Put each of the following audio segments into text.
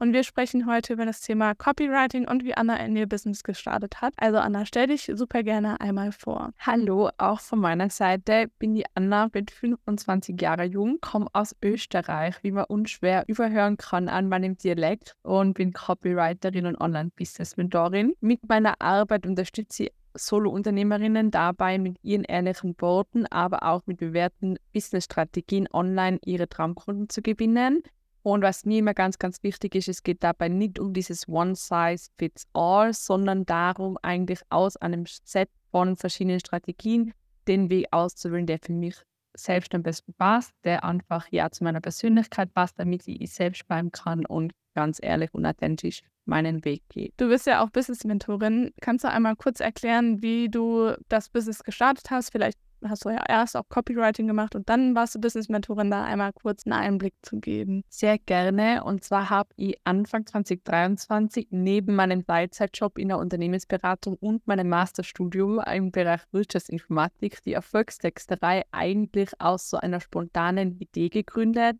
und wir sprechen heute über das Thema Copywriting und wie Anna in ihr Business gestartet hat. Also Anna, stell dich super gerne einmal vor. Hallo, auch von meiner Seite bin die Anna, bin 25 Jahre jung, komme aus Österreich, wie man unschwer überhören kann an meinem Dialekt und bin Copywriterin und Online-Business-Mentorin. Mit meiner Arbeit unterstütze ich Solo-Unternehmerinnen dabei, mit ihren ehrlichen Worten, aber auch mit bewährten Business-Strategien online ihre Traumkunden zu gewinnen. Und was mir immer ganz, ganz wichtig ist, es geht dabei nicht um dieses One Size Fits All, sondern darum, eigentlich aus einem Set von verschiedenen Strategien den Weg auszuwählen, der für mich selbst am besten passt, der einfach ja zu meiner Persönlichkeit passt, damit ich selbst bleiben kann und ganz ehrlich und authentisch meinen Weg gehe. Du bist ja auch Business-Mentorin. Kannst du einmal kurz erklären, wie du das Business gestartet hast? Vielleicht hast du ja erst auch Copywriting gemacht und dann warst du Business-Mentorin, da einmal kurz einen Einblick zu geben. Sehr gerne. Und zwar habe ich Anfang 2023 neben meinem Teilzeitjob in der Unternehmensberatung und meinem Masterstudium im Bereich Wirtschaftsinformatik die Erfolgstexterei eigentlich aus so einer spontanen Idee gegründet,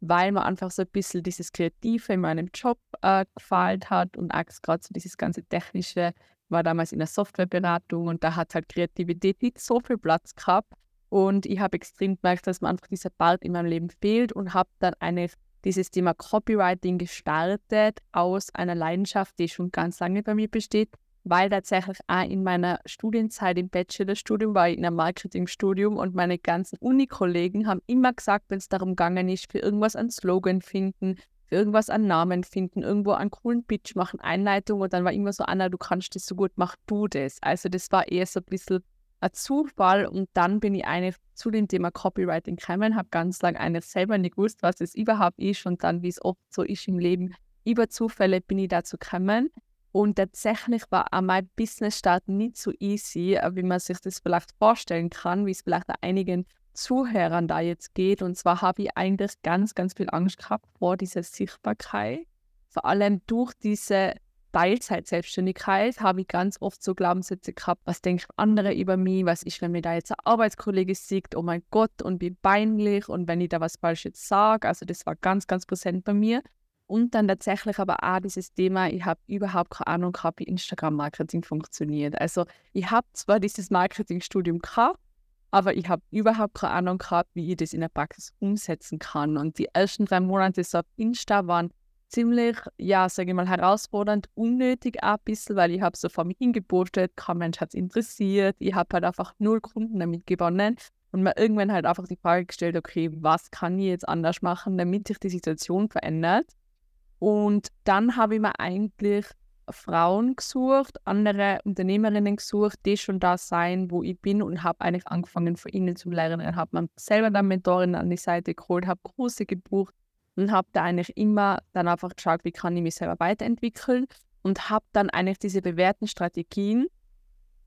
weil mir einfach so ein bisschen dieses Kreative in meinem Job äh, gefallen hat und auch gerade so dieses ganze Technische war damals in der Softwareberatung und da hat halt Kreativität nicht so viel Platz gehabt. Und ich habe extrem gemerkt, dass mir einfach dieser Part in meinem Leben fehlt und habe dann eine, dieses Thema Copywriting gestartet aus einer Leidenschaft, die schon ganz lange bei mir besteht, weil tatsächlich auch in meiner Studienzeit im Bachelorstudium war ich in einem Marketingstudium und meine ganzen Uni-Kollegen haben immer gesagt, wenn es darum gegangen ist, für irgendwas einen Slogan finden, irgendwas an Namen finden, irgendwo einen coolen Pitch machen, Einleitung und dann war immer so, Anna, du kannst das so gut, mach du das. Also das war eher so ein bisschen ein Zufall und dann bin ich eine zu dem Thema Copywriting gekommen, habe ganz lange eigentlich selber nicht gewusst, was es überhaupt ist und dann, wie es oft so ist im Leben, über Zufälle bin ich dazu gekommen. Und tatsächlich war auch mein Business-Start nicht so easy, wie man sich das vielleicht vorstellen kann, wie es vielleicht einigen Zuhörern da jetzt geht. Und zwar habe ich eigentlich ganz, ganz viel Angst gehabt vor dieser Sichtbarkeit. Vor allem durch diese Teilzeit-Selbstständigkeit habe ich ganz oft so Glaubenssätze gehabt, was denken andere über mich, was ist, wenn mir da jetzt ein Arbeitskollege sieht, oh mein Gott, und wie peinlich und wenn ich da was Falsches sage. Also das war ganz, ganz präsent bei mir. Und dann tatsächlich aber auch dieses Thema, ich habe überhaupt keine Ahnung gehabt, wie Instagram-Marketing funktioniert. Also ich habe zwar dieses Marketingstudium gehabt, aber ich habe überhaupt keine Ahnung gehabt, wie ich das in der Praxis umsetzen kann. Und die ersten drei Monate so auf Insta waren ziemlich, ja, sage ich mal, herausfordernd, unnötig auch ein bisschen, weil ich habe so vor mich hingepostet, kein Mensch hat es interessiert, ich habe halt einfach null Kunden damit gewonnen und mir irgendwann halt einfach die Frage gestellt, okay, was kann ich jetzt anders machen, damit sich die Situation verändert? Und dann habe ich mir eigentlich Frauen gesucht, andere Unternehmerinnen gesucht, die schon da sein, wo ich bin und habe eigentlich angefangen von ihnen zu lernen. Habe mir selber dann Mentorin an die Seite geholt, habe Kurse gebucht und habe da eigentlich immer dann einfach geschaut, wie kann ich mich selber weiterentwickeln und habe dann eigentlich diese bewährten Strategien,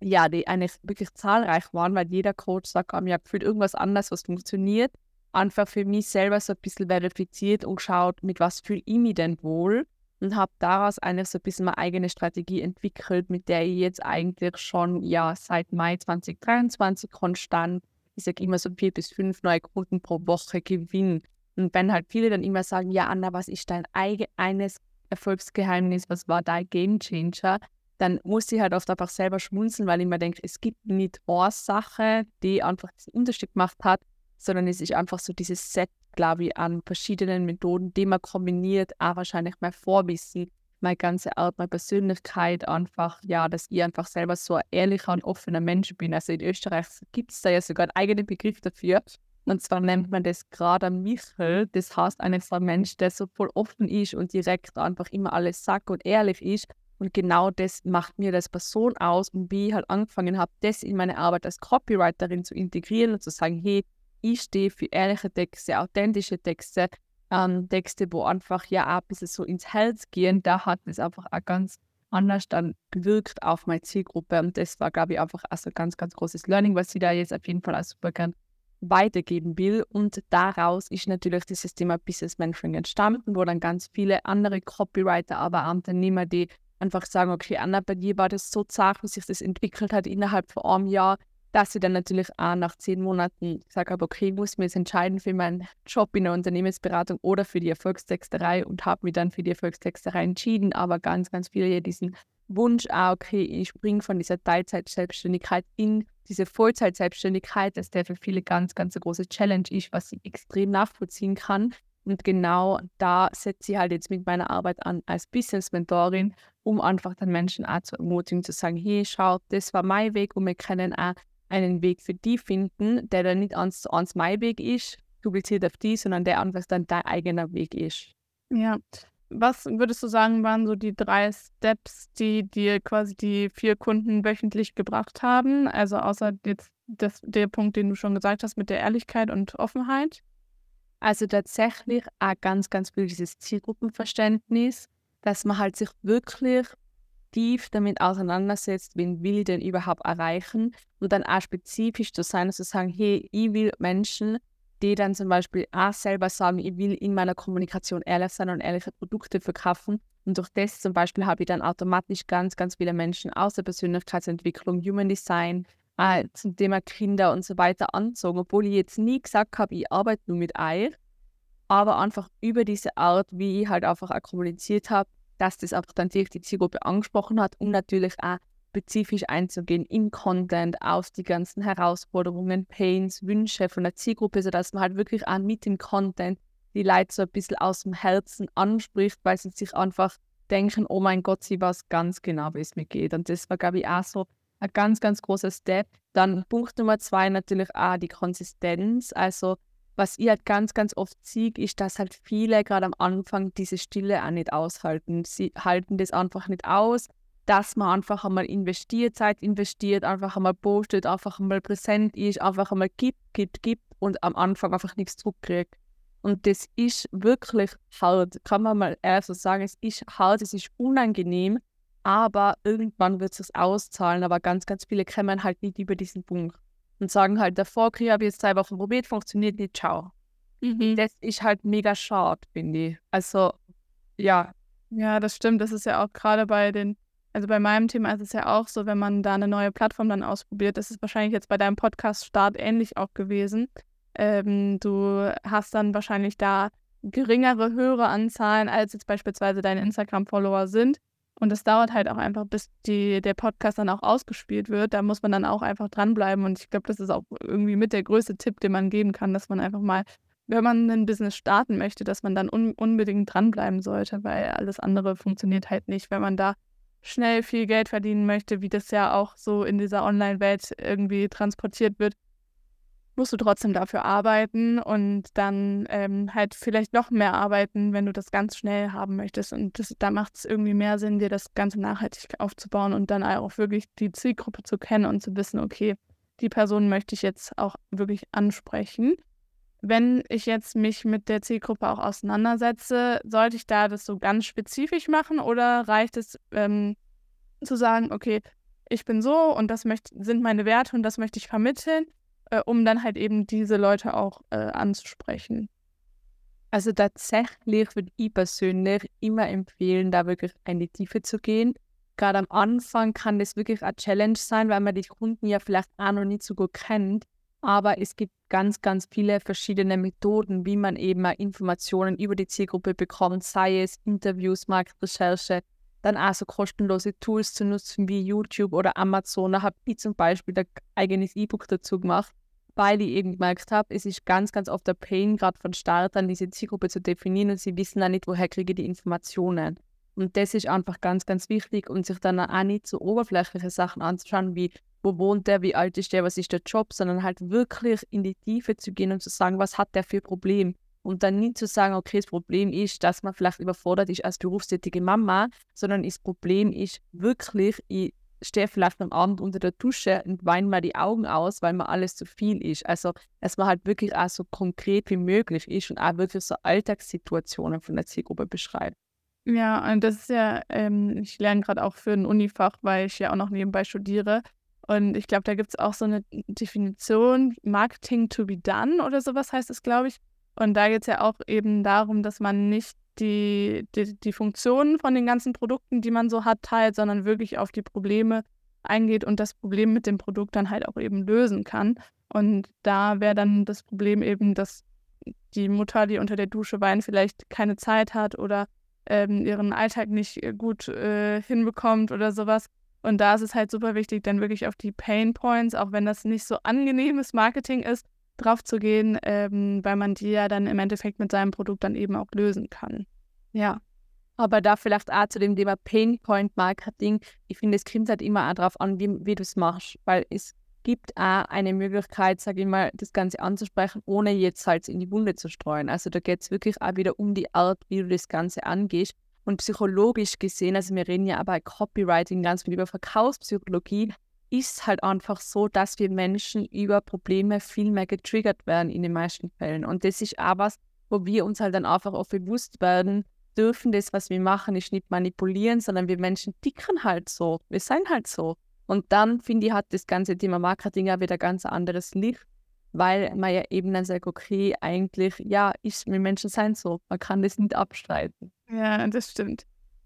ja, die eigentlich wirklich zahlreich waren, weil jeder Coach sagt, oh, ich habe gefühlt irgendwas anderes, was funktioniert, einfach für mich selber so ein bisschen verifiziert und geschaut, mit was fühle ich mich denn wohl und habe daraus eigentlich so ein bisschen meine eigene Strategie entwickelt, mit der ich jetzt eigentlich schon ja seit Mai 2023 konstant, ich sage immer so vier bis fünf neue Kunden pro Woche gewinne. Und wenn halt viele dann immer sagen, ja Anna, was ist dein eigenes Erfolgsgeheimnis, was war dein Gamechanger, dann muss ich halt oft einfach selber schmunzeln, weil ich mir denke, es gibt nicht eine Sache, die einfach diesen Unterschied gemacht hat, sondern es ist einfach so dieses Set, glaube ich, an verschiedenen Methoden, die man kombiniert, auch wahrscheinlich mein Vorwissen, meine ganze Art, meine Persönlichkeit einfach, ja, dass ich einfach selber so ein ehrlicher und offener Mensch bin. Also in Österreich gibt es da ja sogar einen eigenen Begriff dafür. Und zwar nennt man das gerade Michel. Das heißt einfach ein Mensch, der so voll offen ist und direkt einfach immer alles sagt und ehrlich ist. Und genau das macht mir als Person aus und wie ich halt angefangen habe, das in meine Arbeit als Copywriterin zu integrieren und zu sagen, hey, ich stehe für ehrliche Texte, authentische Texte, ähm, Texte, wo einfach ja auch ein bisschen so ins Herz gehen, da hat es einfach auch ganz anders dann gewirkt auf meine Zielgruppe. Und das war, glaube ich, einfach also ein ganz, ganz großes Learning, was sie da jetzt auf jeden Fall auch super gern weitergeben will. Und daraus ist natürlich dieses Thema Business Mentoring entstanden, wo dann ganz viele andere Copywriter, aber auch Unternehmer, die einfach sagen, okay, Anna, bei dir war das so zart, wie sich das entwickelt hat innerhalb von einem Jahr, dass ich dann natürlich auch nach zehn Monaten gesagt habe, okay, ich muss mich jetzt entscheiden für meinen Job in der Unternehmensberatung oder für die Erfolgstexterei und habe mich dann für die Erfolgstexterei entschieden, aber ganz, ganz viele hier diesen Wunsch, ah, okay, ich springe von dieser Teilzeit-Selbstständigkeit in diese Vollzeit-Selbstständigkeit, dass der für viele ganz, ganz eine große Challenge ist, was ich extrem nachvollziehen kann. Und genau da setze ich halt jetzt mit meiner Arbeit an als Business-Mentorin, um einfach den Menschen auch zu ermutigen, zu sagen, hey, schau, das war mein Weg und wir können auch einen Weg für die finden, der dann nicht zu eins mein Weg ist, dupliziert auf die, sondern der einfach dann dein eigener Weg ist. Ja. Was würdest du sagen, waren so die drei Steps, die dir quasi die vier Kunden wöchentlich gebracht haben? Also außer jetzt das, der Punkt, den du schon gesagt hast mit der Ehrlichkeit und Offenheit? Also tatsächlich auch ganz, ganz viel dieses Zielgruppenverständnis, dass man halt sich wirklich tief damit auseinandersetzt, wen will ich denn überhaupt erreichen und dann auch spezifisch zu sein und zu sagen, hey, ich will Menschen, die dann zum Beispiel auch selber sagen, ich will in meiner Kommunikation ehrlich sein und ehrliche Produkte verkaufen. Und durch das zum Beispiel habe ich dann automatisch ganz, ganz viele Menschen aus der Persönlichkeitsentwicklung, Human Design, äh, zum Thema Kinder und so weiter anzogen, obwohl ich jetzt nie gesagt habe, ich arbeite nur mit euch, aber einfach über diese Art, wie ich halt einfach auch kommuniziert habe, dass das einfach dann die Zielgruppe angesprochen hat und natürlich auch spezifisch einzugehen im Content auf die ganzen Herausforderungen, Pains, Wünsche von der Zielgruppe, sodass man halt wirklich auch mit dem Content die Leute so ein bisschen aus dem Herzen anspricht, weil sie sich einfach denken, oh mein Gott, sie weiß ganz genau, wie es mir geht. Und das war, glaube ich, auch so ein ganz, ganz großer Step. Dann Punkt Nummer zwei natürlich auch die Konsistenz. Also was ich halt ganz, ganz oft sehe, ist, dass halt viele gerade am Anfang diese Stille auch nicht aushalten. Sie halten das einfach nicht aus, dass man einfach einmal investiert, Zeit investiert, einfach einmal postet, einfach einmal präsent ist, einfach einmal gibt, gibt, gibt und am Anfang einfach nichts zurückkriegt. Und das ist wirklich hart, kann man mal ehrlich so sagen, es ist hart, es ist unangenehm, aber irgendwann wird es auszahlen. Aber ganz, ganz viele kommen halt nicht über diesen Punkt und sagen halt, davor Krieg habe ich jetzt zwei Wochen probiert, funktioniert nicht, ciao. Mhm. Das ist halt mega schade, finde ich. Also, ja. Ja, das stimmt. Das ist ja auch gerade bei den, also bei meinem Thema ist es ja auch so, wenn man da eine neue Plattform dann ausprobiert, das ist wahrscheinlich jetzt bei deinem Podcast-Start ähnlich auch gewesen. Ähm, du hast dann wahrscheinlich da geringere Höreranzahlen, als jetzt beispielsweise deine Instagram-Follower sind. Und es dauert halt auch einfach, bis die, der Podcast dann auch ausgespielt wird. Da muss man dann auch einfach dranbleiben. Und ich glaube, das ist auch irgendwie mit der größte Tipp, den man geben kann, dass man einfach mal, wenn man ein Business starten möchte, dass man dann un unbedingt dranbleiben sollte, weil alles andere funktioniert halt nicht. Wenn man da schnell viel Geld verdienen möchte, wie das ja auch so in dieser Online-Welt irgendwie transportiert wird, musst du trotzdem dafür arbeiten und dann ähm, halt vielleicht noch mehr arbeiten, wenn du das ganz schnell haben möchtest. Und das, da macht es irgendwie mehr Sinn, dir das Ganze nachhaltig aufzubauen und dann auch wirklich die Zielgruppe zu kennen und zu wissen, okay, die Person möchte ich jetzt auch wirklich ansprechen. Wenn ich jetzt mich mit der Zielgruppe auch auseinandersetze, sollte ich da das so ganz spezifisch machen oder reicht es ähm, zu sagen, okay, ich bin so und das möcht, sind meine Werte und das möchte ich vermitteln äh, um dann halt eben diese Leute auch äh, anzusprechen. Also tatsächlich würde ich persönlich immer empfehlen, da wirklich in die Tiefe zu gehen. Gerade am Anfang kann das wirklich eine Challenge sein, weil man die Kunden ja vielleicht auch noch nicht so gut kennt. Aber es gibt ganz, ganz viele verschiedene Methoden, wie man eben Informationen über die Zielgruppe bekommt, sei es Interviews, Marktrecherche, dann auch so kostenlose Tools zu nutzen wie YouTube oder Amazon. Da habe ich zum Beispiel ein eigenes E-Book dazu gemacht, weil ich eben gemerkt habe, es ist ganz, ganz oft der Pain, gerade von Startern, diese Zielgruppe zu definieren und sie wissen dann nicht, woher kriege ich die Informationen. Und das ist einfach ganz, ganz wichtig und sich dann auch nicht so oberflächliche Sachen anzuschauen, wie wo wohnt der, wie alt ist der, was ist der Job, sondern halt wirklich in die Tiefe zu gehen und zu sagen, was hat der für Problem. Und dann nicht zu sagen, okay, das Problem ist, dass man vielleicht überfordert ist als berufstätige Mama, sondern das Problem ist wirklich, ich stehe vielleicht am Abend unter der Dusche und weine mal die Augen aus, weil mir alles zu viel ist. Also, dass man halt wirklich auch so konkret wie möglich ist und auch wirklich so Alltagssituationen von der Zielgruppe beschreibt. Ja, und das ist ja, ähm, ich lerne gerade auch für ein Unifach, weil ich ja auch noch nebenbei studiere. Und ich glaube, da gibt es auch so eine Definition, Marketing to be done oder sowas heißt es, glaube ich. Und da geht es ja auch eben darum, dass man nicht die, die, die Funktionen von den ganzen Produkten, die man so hat, teilt, sondern wirklich auf die Probleme eingeht und das Problem mit dem Produkt dann halt auch eben lösen kann. Und da wäre dann das Problem eben, dass die Mutter, die unter der Dusche weint, vielleicht keine Zeit hat oder ähm, ihren Alltag nicht äh, gut äh, hinbekommt oder sowas. Und da ist es halt super wichtig, dann wirklich auf die Pain Points, auch wenn das nicht so angenehmes Marketing ist, drauf zu gehen, ähm, weil man die ja dann im Endeffekt mit seinem Produkt dann eben auch lösen kann. Ja. Aber da vielleicht auch zu dem Thema Pain Point Marketing, ich finde, es kommt halt immer auch darauf an, wie, wie du es machst, weil es gibt auch eine Möglichkeit, sage ich mal, das Ganze anzusprechen, ohne jetzt Salz in die Wunde zu streuen. Also da geht es wirklich auch wieder um die Art, wie du das Ganze angehst. Und psychologisch gesehen, also wir reden ja aber bei Copywriting ganz viel über Verkaufspsychologie, ist halt einfach so, dass wir Menschen über Probleme viel mehr getriggert werden in den meisten Fällen. Und das ist auch was, wo wir uns halt dann einfach auch bewusst werden dürfen, das, was wir machen, ist nicht manipulieren, sondern wir Menschen dicken halt so. Wir sind halt so. Und dann, finde ich, hat das ganze Thema Marketing ja wieder ganz anderes Licht, weil man ja eben dann sagt, okay, eigentlich, ja, ist, wir Menschen sein so. Man kann das nicht abstreiten. Ja, das stimmt.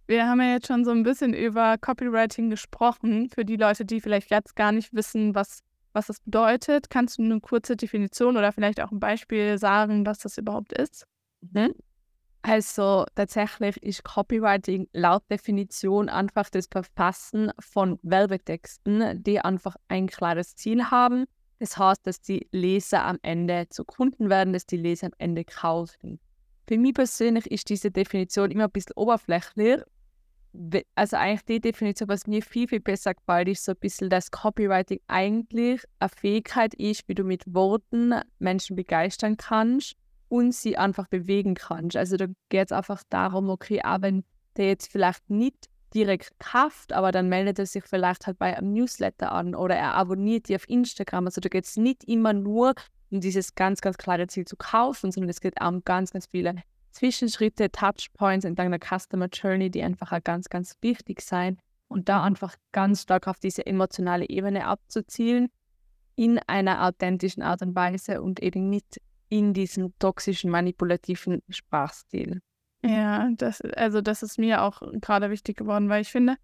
Wir haben ja jetzt schon so ein bisschen über Copywriting gesprochen. Für die Leute, die vielleicht jetzt gar nicht wissen, was, was das bedeutet, kannst du eine kurze Definition oder vielleicht auch ein Beispiel sagen, was das überhaupt ist? Mhm. Also tatsächlich ist Copywriting laut Definition einfach das Verfassen von Werbetexten, die einfach ein klares Ziel haben. Das heißt, dass die Leser am Ende zu Kunden werden, dass die Leser am Ende kaufen. Für mich persönlich ist diese Definition immer ein bisschen oberflächlich. Also eigentlich die Definition, was mir viel, viel besser gefällt, ist so ein bisschen, dass Copywriting eigentlich eine Fähigkeit ist, wie du mit Worten Menschen begeistern kannst und sie einfach bewegen kannst. Also da geht es einfach darum, okay, auch wenn der jetzt vielleicht nicht direkt kauft, aber dann meldet er sich vielleicht halt bei einem Newsletter an oder er abonniert die auf Instagram. Also da geht es nicht immer nur um dieses ganz, ganz klare Ziel zu kaufen, sondern es geht auch um ganz, ganz viele Zwischenschritte, Touchpoints entlang der Customer Journey, die einfach auch ganz, ganz wichtig sein und da einfach ganz stark auf diese emotionale Ebene abzuzielen in einer authentischen Art und Weise und eben nicht in diesem toxischen, manipulativen Sprachstil. Ja, das, also das ist mir auch gerade wichtig geworden, weil ich finde,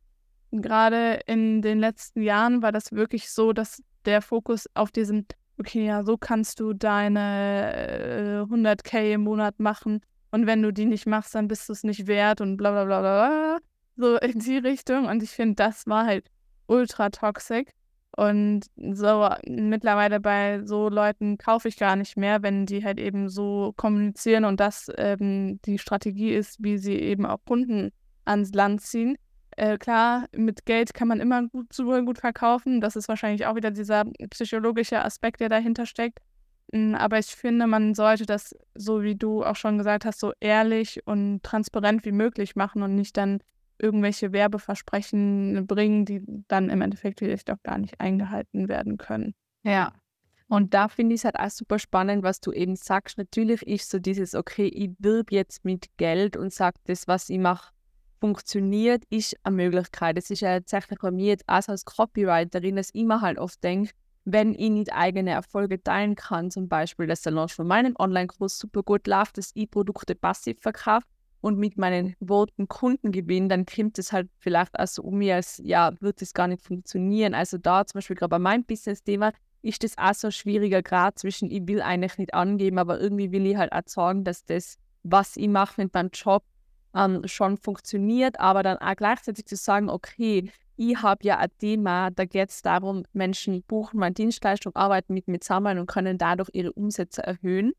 gerade in den letzten Jahren war das wirklich so, dass der Fokus auf diesem, okay, ja, so kannst du deine äh, 100k im Monat machen und wenn du die nicht machst, dann bist du es nicht wert und bla bla bla bla, so in die Richtung. Und ich finde, das war halt ultra toxisch. Und so mittlerweile bei so Leuten kaufe ich gar nicht mehr, wenn die halt eben so kommunizieren und das ähm, die Strategie ist, wie sie eben auch Kunden ans Land ziehen. Äh, klar, mit Geld kann man immer gut, super gut verkaufen. Das ist wahrscheinlich auch wieder dieser psychologische Aspekt, der dahinter steckt. Hm, aber ich finde, man sollte das, so wie du auch schon gesagt hast, so ehrlich und transparent wie möglich machen und nicht dann irgendwelche Werbeversprechen bringen, die dann im Endeffekt vielleicht auch gar nicht eingehalten werden können. Ja. Und da finde ich es halt auch super spannend, was du eben sagst. Natürlich ist so dieses, okay, ich wirb jetzt mit Geld und sage, das, was ich mache, funktioniert, ist eine Möglichkeit. Das ist ja tatsächlich bei mir jetzt auch als Copywriterin, dass ich immer halt oft denke, wenn ich nicht eigene Erfolge teilen kann, zum Beispiel, dass der Launch von meinem Online-Kurs super gut läuft, dass ich Produkte passiv verkaufe, und mit meinen Worten Kunden gewinnen, dann kommt es halt vielleicht auch so um mir, als ja, wird es gar nicht funktionieren. Also da zum Beispiel gerade bei meinem Business-Thema ist das auch so ein schwieriger Grad zwischen, ich will eigentlich nicht angeben, aber irgendwie will ich halt auch sagen, dass das, was ich mache mit meinem Job, ähm, schon funktioniert, aber dann auch gleichzeitig zu sagen, okay, ich habe ja ein Thema, da geht es darum, Menschen buchen meine Dienstleistung, arbeiten mit mir zusammen und können dadurch ihre Umsätze erhöhen.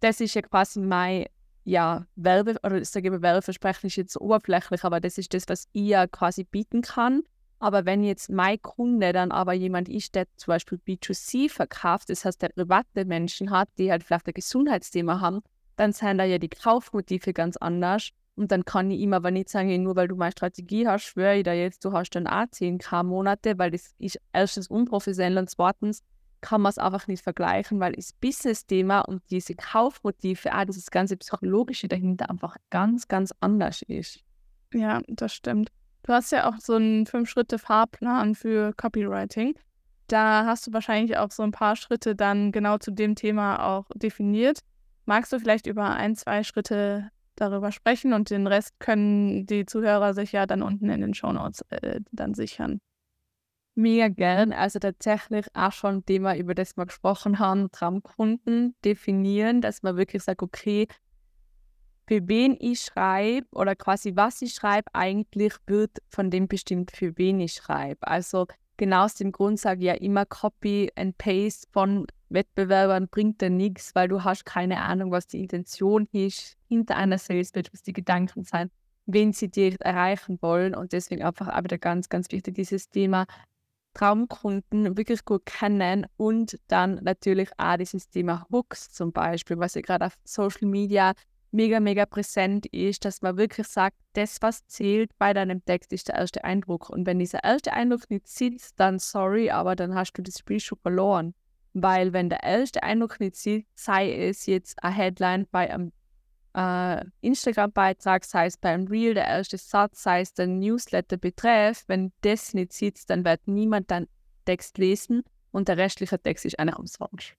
Das ist ja quasi mein ja, Werbe, oder sage ich mal, Werbeversprechen ist jetzt oberflächlich, aber das ist das, was ich ja quasi bieten kann. Aber wenn jetzt mein Kunde dann aber jemand ist, der zum Beispiel B2C verkauft, das heißt, der private Menschen hat, die halt vielleicht ein Gesundheitsthema haben, dann sind da ja die Kaufmotive ganz anders. Und dann kann ich ihm aber nicht sagen, nur weil du meine Strategie hast, schwöre ich da jetzt, du hast dann auch 10k Monate, weil das ist erstens unprofessionell und zweitens kann man es einfach nicht vergleichen, weil das Business-Thema und diese Kaufmotive, auch dieses ganze Psychologische dahinter einfach ganz, ganz anders ist. Ja, das stimmt. Du hast ja auch so einen Fünf-Schritte-Fahrplan für Copywriting. Da hast du wahrscheinlich auch so ein paar Schritte dann genau zu dem Thema auch definiert. Magst du vielleicht über ein, zwei Schritte darüber sprechen und den Rest können die Zuhörer sich ja dann unten in den Shownotes äh, dann sichern? Mega gern. Also tatsächlich auch schon ein Thema, über das wir gesprochen haben, Traumkunden definieren, dass man wirklich sagt, okay, für wen ich schreibe oder quasi was ich schreibe, eigentlich wird von dem bestimmt, für wen ich schreibe. Also genau aus dem Grund sage ich ja immer Copy and Paste von Wettbewerbern bringt dir nichts, weil du hast keine Ahnung, was die Intention ist hinter einer Salespage, was die Gedanken sind, wen sie dir erreichen wollen. Und deswegen einfach auch wieder ganz, ganz wichtig, dieses Thema Traumkunden wirklich gut kennen und dann natürlich auch dieses Thema Hooks zum Beispiel, was ja gerade auf Social Media mega, mega präsent ist, dass man wirklich sagt, das, was zählt bei deinem Text, ist der erste Eindruck. Und wenn dieser erste Eindruck nicht sitzt, dann sorry, aber dann hast du das Spiel schon verloren. Weil wenn der erste Eindruck nicht sitzt, sei es jetzt eine Headline bei einem äh, Instagram-Beitrag, sei es beim Reel, der erste Satz, sei es der Newsletter-Betreff, wenn das nicht sitzt, dann wird niemand deinen Text lesen und der restliche Text ist einfach umsonst.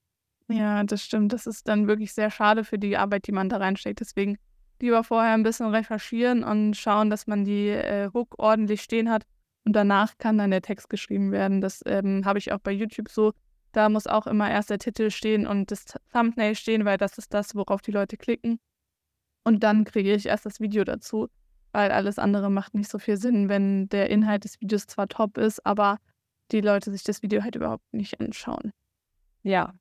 Ja, das stimmt. Das ist dann wirklich sehr schade für die Arbeit, die man da reinsteckt. Deswegen lieber vorher ein bisschen recherchieren und schauen, dass man die äh, Hook ordentlich stehen hat. Und danach kann dann der Text geschrieben werden. Das ähm, habe ich auch bei YouTube so. Da muss auch immer erst der Titel stehen und das Thumbnail stehen, weil das ist das, worauf die Leute klicken. Und dann kriege ich erst das Video dazu, weil alles andere macht nicht so viel Sinn, wenn der Inhalt des Videos zwar top ist, aber die Leute sich das Video halt überhaupt nicht anschauen. Ja,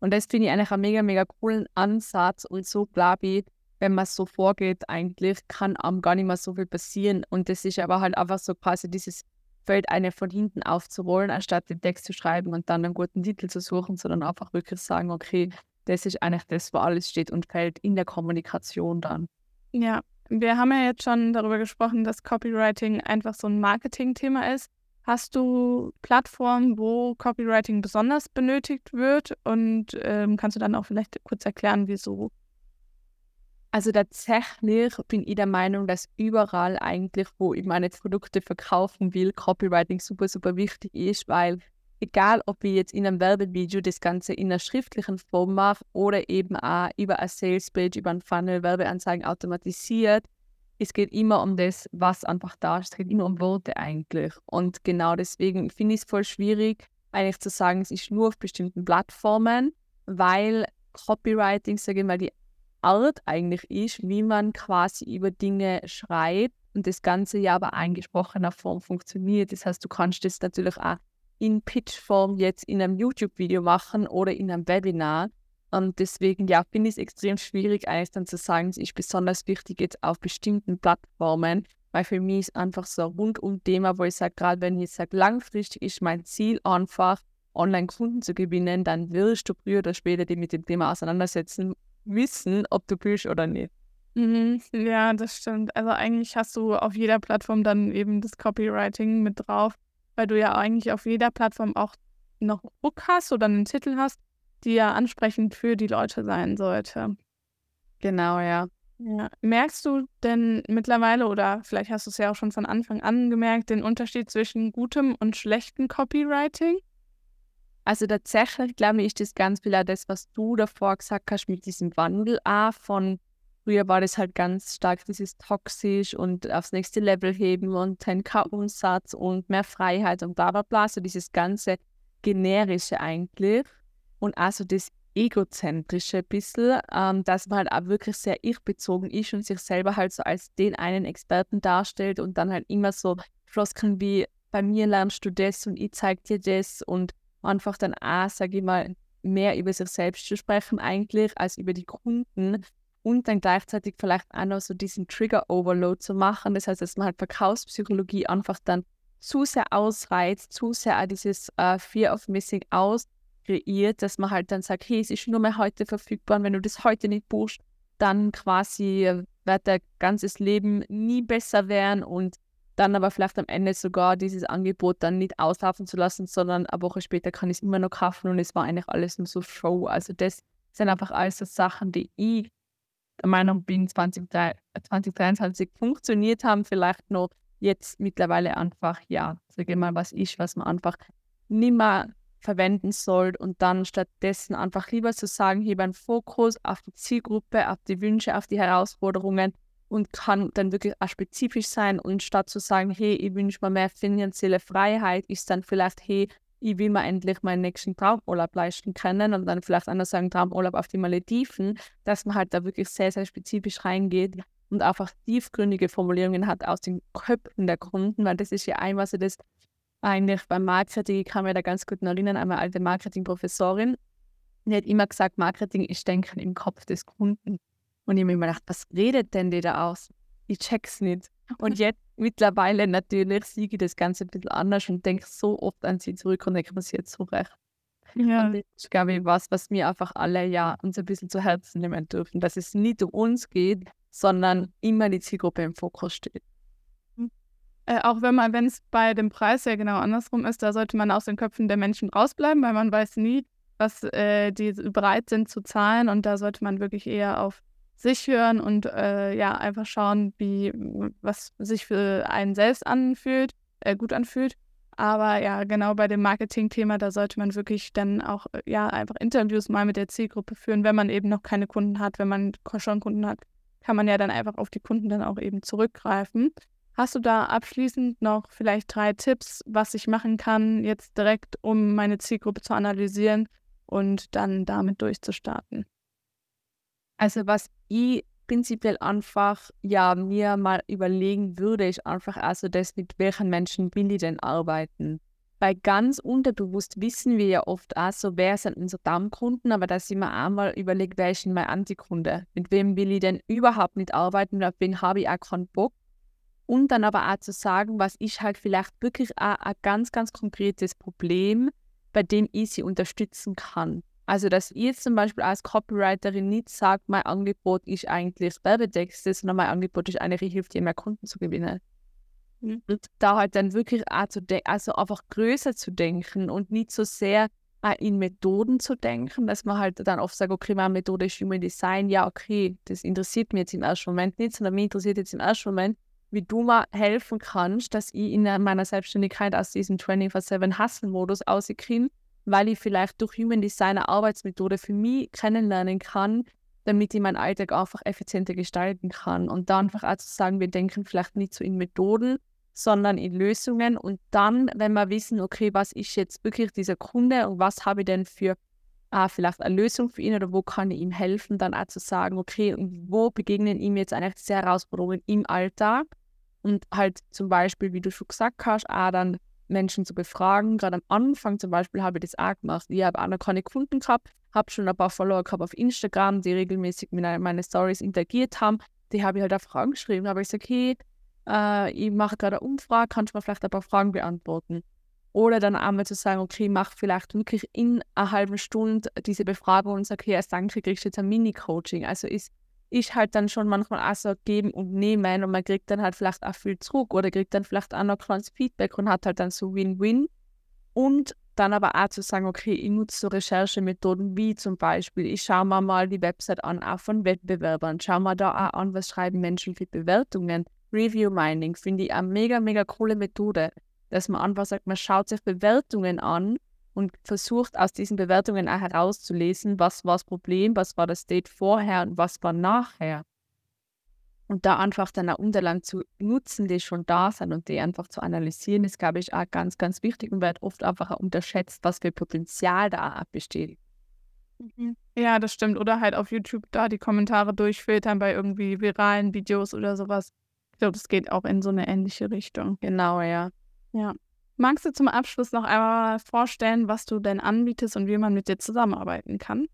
und das finde ich eigentlich einen mega, mega coolen Ansatz und so glaube ich, wenn man so vorgeht, eigentlich kann am gar nicht mehr so viel passieren. Und das ist aber halt einfach so quasi dieses Feld eine von hinten aufzurollen, anstatt den Text zu schreiben und dann einen guten Titel zu suchen, sondern einfach wirklich sagen, okay, das ist eigentlich das, wo alles steht und fällt in der Kommunikation dann. Ja, wir haben ja jetzt schon darüber gesprochen, dass Copywriting einfach so ein Marketing-Thema ist. Hast du Plattformen, wo Copywriting besonders benötigt wird? Und ähm, kannst du dann auch vielleicht kurz erklären, wieso? Also tatsächlich bin ich der Meinung, dass überall eigentlich, wo ich meine Produkte verkaufen will, Copywriting super, super wichtig ist, weil egal ob ich jetzt in einem Werbevideo das Ganze in einer schriftlichen Form mache oder eben auch über eine Salespage, über einen Funnel, Werbeanzeigen automatisiert, es geht immer um das, was einfach da ist. Es geht immer um Worte eigentlich. Und genau deswegen finde ich es voll schwierig, eigentlich zu sagen, es ist nur auf bestimmten Plattformen, weil Copywriting, sage ich mal, die Art eigentlich ist, wie man quasi über Dinge schreibt und das Ganze ja aber eingesprochener Form funktioniert. Das heißt, du kannst das natürlich auch in Pitchform jetzt in einem YouTube-Video machen oder in einem Webinar. Und deswegen, ja, finde ich es extrem schwierig, eigentlich dann zu sagen, es ist besonders wichtig jetzt auf bestimmten Plattformen, weil für mich ist einfach so ein Rundum-Thema, wo ich sage, gerade wenn ich sage, langfristig ist mein Ziel einfach, Online-Kunden zu gewinnen, dann wirst du früher oder später dich mit dem Thema auseinandersetzen müssen, ob du willst oder nicht. Mhm, ja, das stimmt. Also eigentlich hast du auf jeder Plattform dann eben das Copywriting mit drauf, weil du ja eigentlich auf jeder Plattform auch noch einen Book hast oder einen Titel hast, die ja ansprechend für die Leute sein sollte. Genau, ja. Ja. Merkst du denn mittlerweile oder vielleicht hast du es ja auch schon von Anfang an gemerkt, den Unterschied zwischen gutem und schlechtem Copywriting? Also tatsächlich, glaube ich, ist das ganz viel auch das, was du davor gesagt hast mit diesem Wandel auch von früher war das halt ganz stark dieses toxisch und aufs nächste Level heben und 10k-Umsatz und mehr Freiheit und bla bla bla, so dieses ganze generische eigentlich und also das egozentrische bisschen, ähm, dass man halt auch wirklich sehr ich-bezogen ist und sich selber halt so als den einen Experten darstellt und dann halt immer so Floskeln wie bei mir lernst du das und ich zeig dir das und einfach dann auch, sage ich mal, mehr über sich selbst zu sprechen eigentlich als über die Kunden. und dann gleichzeitig vielleicht auch noch so diesen Trigger-Overload zu machen. Das heißt, dass man halt Verkaufspsychologie einfach dann zu sehr ausreizt, zu sehr auch dieses uh, Fear of Missing Out kreiert, dass man halt dann sagt, hey, es ist nur mehr heute verfügbar und wenn du das heute nicht buchst, dann quasi äh, wird dein ganzes Leben nie besser werden und dann aber vielleicht am Ende sogar dieses Angebot dann nicht auslaufen zu lassen, sondern eine Woche später kann ich es immer noch kaufen und es war eigentlich alles nur so Show. Also das sind einfach alles so Sachen, die ich der Meinung bin, 2023 funktioniert haben, vielleicht noch jetzt mittlerweile einfach, ja, sage mal, was ist, was man einfach nicht mehr verwenden soll und dann stattdessen einfach lieber zu sagen, habe einen Fokus auf die Zielgruppe, auf die Wünsche, auf die Herausforderungen und kann dann wirklich auch spezifisch sein und statt zu sagen, hey, ich wünsche mir mehr finanzielle Freiheit, ist dann vielleicht, hey, ich will mir endlich meinen nächsten Traumurlaub leisten können und dann vielleicht anders sagen, Traumurlaub auf die Malediven, dass man halt da wirklich sehr, sehr spezifisch reingeht und einfach tiefgründige Formulierungen hat aus den Köpfen der Kunden, weil das ist ja ein, was das eigentlich beim Marketing, ich kann mir da ganz gut erinnern, eine alte Marketingprofessorin, die hat immer gesagt, Marketing ist Denken im Kopf des Kunden. Und ich habe mir immer gedacht, was redet denn die da aus? Ich check's nicht. Und jetzt mittlerweile natürlich sehe ich das Ganze ein bisschen anders und denke so oft an sie zurück und denke mir, sie jetzt so recht. Ja. Und das ist, glaube ich, was, was wir einfach alle ja uns ein bisschen zu Herzen nehmen dürfen, dass es nicht um uns geht, sondern immer die Zielgruppe im Fokus steht. Äh, auch wenn man, wenn es bei dem Preis ja genau andersrum ist, da sollte man aus den Köpfen der Menschen rausbleiben, weil man weiß nie, was äh, die bereit sind zu zahlen und da sollte man wirklich eher auf sich hören und äh, ja, einfach schauen, wie, was sich für einen selbst anfühlt, äh, gut anfühlt. Aber ja, genau bei dem Marketing-Thema, da sollte man wirklich dann auch äh, ja einfach Interviews mal mit der Zielgruppe führen, wenn man eben noch keine Kunden hat. Wenn man schon Kunden hat, kann man ja dann einfach auf die Kunden dann auch eben zurückgreifen. Hast du da abschließend noch vielleicht drei Tipps, was ich machen kann, jetzt direkt, um meine Zielgruppe zu analysieren und dann damit durchzustarten? Also was ich prinzipiell einfach ja mir mal überlegen würde, ist einfach also das, mit welchen Menschen will ich denn arbeiten. Weil ganz unterbewusst wissen wir ja oft auch so, wer sind unsere Dammkunden, aber dass ich mir einmal überlege, wer ist denn mein Antikunde? Mit wem will ich denn überhaupt nicht arbeiten, auf wen habe ich auch keinen Bock? Und dann aber auch zu sagen, was ist halt vielleicht wirklich auch ein ganz, ganz konkretes Problem, bei dem ich sie unterstützen kann. Also, dass ich jetzt zum Beispiel als Copywriterin nicht sage, mein Angebot ist eigentlich Werbetexte, sondern mein Angebot ist eine, die hilft dir mehr Kunden zu gewinnen. Mhm. Und da halt dann wirklich auch zu denken, also einfach größer zu denken und nicht so sehr in Methoden zu denken, dass man halt dann oft sagt, okay, meine Methode ist Human Design, ja, okay, das interessiert mich jetzt im ersten Moment nicht, sondern mich interessiert jetzt im ersten Moment, wie du mir helfen kannst, dass ich in meiner Selbstständigkeit aus diesem 24-7-Hustle-Modus rauskriege weil ich vielleicht durch Human Design eine Arbeitsmethode für mich kennenlernen kann, damit ich meinen Alltag einfach effizienter gestalten kann. Und dann einfach auch zu sagen, wir denken vielleicht nicht so in Methoden, sondern in Lösungen. Und dann, wenn wir wissen, okay, was ist jetzt wirklich dieser Kunde und was habe ich denn für ah, vielleicht eine Lösung für ihn oder wo kann ich ihm helfen, dann auch zu sagen, okay, wo begegnen ihm jetzt eigentlich diese Herausforderungen im Alltag? Und halt zum Beispiel, wie du schon gesagt hast, auch dann Menschen zu befragen. Gerade am Anfang zum Beispiel habe ich das auch gemacht. Ich habe auch noch keine Kunden gehabt, habe schon ein paar Follower gehabt auf Instagram, die regelmäßig mit meinen Stories interagiert haben. Die habe ich halt auch Fragen geschrieben. Da habe ich gesagt, hey, äh, ich mache gerade eine Umfrage, kannst du mir vielleicht ein paar Fragen beantworten? Oder dann einmal zu sagen, okay, mach vielleicht wirklich in einer halben Stunde diese Befragung und sag, okay, als Danke kriegst du jetzt ein Mini-Coaching. Also ist ich halt dann schon manchmal auch so geben und nehmen und man kriegt dann halt vielleicht auch viel zurück oder kriegt dann vielleicht auch noch kleines Feedback und hat halt dann so Win-Win. Und dann aber auch zu sagen, okay, ich nutze so Recherchemethoden wie zum Beispiel, ich schaue mir mal die Website an, auch von Wettbewerbern, schaue mir da auch an, was schreiben Menschen für Bewertungen. Review Mining finde ich eine mega, mega coole Methode, dass man einfach sagt, man schaut sich Bewertungen an und versucht aus diesen Bewertungen auch herauszulesen, was war das Problem, was war das Date vorher und was war nachher. Und da einfach dann auch Unterlagen zu nutzen, die schon da sind und die einfach zu analysieren, ist, glaube ich, auch ganz, ganz wichtig und wird oft einfach unterschätzt, was für Potenzial da besteht. Mhm. Ja, das stimmt. Oder halt auf YouTube da die Kommentare durchfiltern bei irgendwie viralen Videos oder sowas. Ich glaube, das geht auch in so eine ähnliche Richtung. Genau, ja. Ja. Magst du zum Abschluss noch einmal vorstellen, was du denn anbietest und wie man mit dir zusammenarbeiten kann?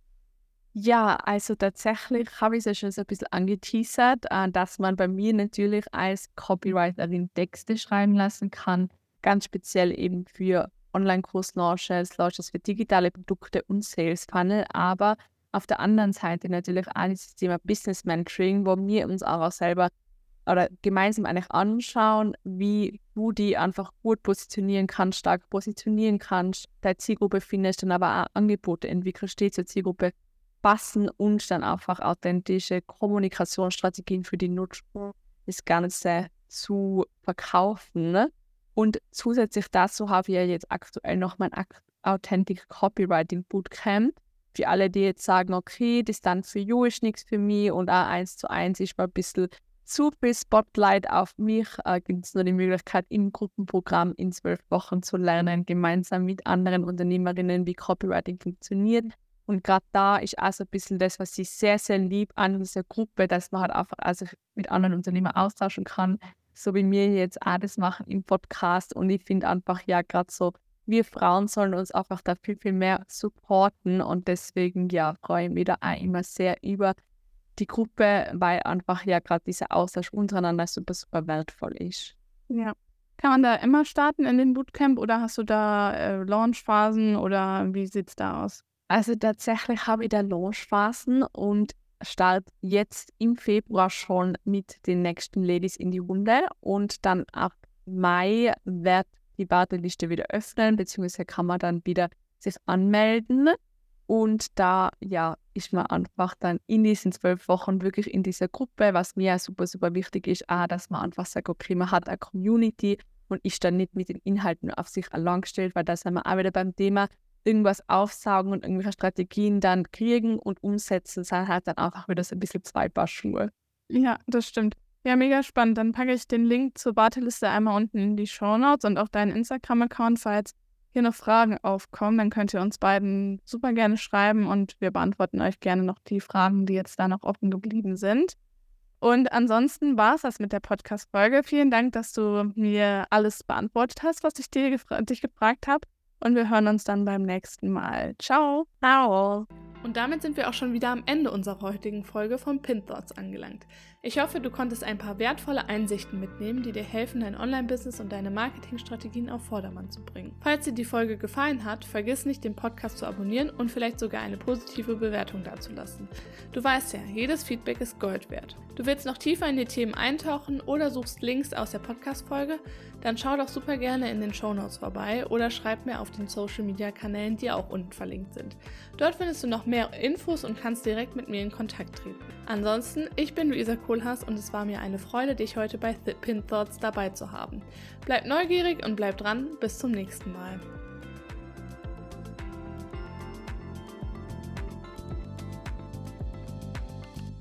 Ja, also tatsächlich habe ich es ja schon so ein bisschen angeteasert, äh, dass man bei mir natürlich als Copywriterin Texte schreiben lassen kann, ganz speziell eben für Online-Kurs-Launches, Launches für digitale Produkte und Sales Funnel, aber auf der anderen Seite natürlich auch dieses Thema Business Mentoring, wo wir uns auch selber oder gemeinsam eigentlich anschauen, wie du die einfach gut positionieren kannst, stark positionieren kannst, deine Zielgruppe findest, dann aber auch Angebote entwickelst, die zur Zielgruppe passen und dann einfach authentische Kommunikationsstrategien für die Nutzer das Ganze zu verkaufen. Ne? Und zusätzlich dazu habe ich ja jetzt aktuell noch mein Authentic Copywriting Bootcamp. Für alle, die jetzt sagen, okay, das dann für You ist nichts für mich und auch eins zu eins ist mal ein bisschen zu viel Spotlight auf mich, äh, gibt es nur die Möglichkeit, im Gruppenprogramm in zwölf Wochen zu lernen, gemeinsam mit anderen Unternehmerinnen, wie Copywriting funktioniert. Und gerade da ist auch so ein bisschen das, was ich sehr, sehr lieb an dieser Gruppe, dass man halt einfach also mit anderen Unternehmern austauschen kann, so wie wir jetzt auch das machen im Podcast. Und ich finde einfach, ja, gerade so, wir Frauen sollen uns einfach da viel, viel mehr supporten. Und deswegen, ja, freue ich mich da auch immer sehr über die Gruppe, weil einfach ja gerade dieser Austausch untereinander super, super wertvoll ist. Ja. Kann man da immer starten in den Bootcamp oder hast du da äh, Launchphasen oder wie sieht es da aus? Also tatsächlich habe ich da Launchphasen und starte jetzt im Februar schon mit den nächsten Ladies in die Runde und dann ab Mai wird die Warteliste wieder öffnen, beziehungsweise kann man dann wieder sich anmelden. Und da ja, ist man einfach dann in diesen zwölf Wochen wirklich in dieser Gruppe, was mir super, super wichtig ist, auch, dass man einfach sagt, okay, man hat eine Community und ist dann nicht mit den Inhalten auf sich allein gestellt, weil da sind wir auch wieder beim Thema, irgendwas aufsaugen und irgendwelche Strategien dann kriegen und umsetzen, sind halt dann einfach wieder so ein bisschen zwei Paar Schuhe. Ja, das stimmt. Ja, mega spannend. Dann packe ich den Link zur Warteliste einmal unten in die Show Notes und auch deinen Instagram-Account, falls hier noch Fragen aufkommen, dann könnt ihr uns beiden super gerne schreiben und wir beantworten euch gerne noch die Fragen, die jetzt da noch offen geblieben sind. Und ansonsten war es das mit der Podcast-Folge. Vielen Dank, dass du mir alles beantwortet hast, was ich dir gefra dich gefragt habe. Und wir hören uns dann beim nächsten Mal. Ciao. Ciao. Und damit sind wir auch schon wieder am Ende unserer heutigen Folge von Pin Thoughts angelangt. Ich hoffe, du konntest ein paar wertvolle Einsichten mitnehmen, die dir helfen, dein Online-Business und deine Marketingstrategien auf Vordermann zu bringen. Falls dir die Folge gefallen hat, vergiss nicht, den Podcast zu abonnieren und vielleicht sogar eine positive Bewertung dazulassen. Du weißt ja, jedes Feedback ist Gold wert. Du willst noch tiefer in die Themen eintauchen oder suchst Links aus der Podcast-Folge? Dann schau doch super gerne in den Show Notes vorbei oder schreib mir auf den Social-Media-Kanälen, die auch unten verlinkt sind. Dort findest du noch mehr Infos und kannst direkt mit mir in Kontakt treten. Ansonsten, ich bin Luisa Kohlhaas und es war mir eine Freude, dich heute bei Pin Thoughts dabei zu haben. Bleib neugierig und bleib dran, bis zum nächsten Mal.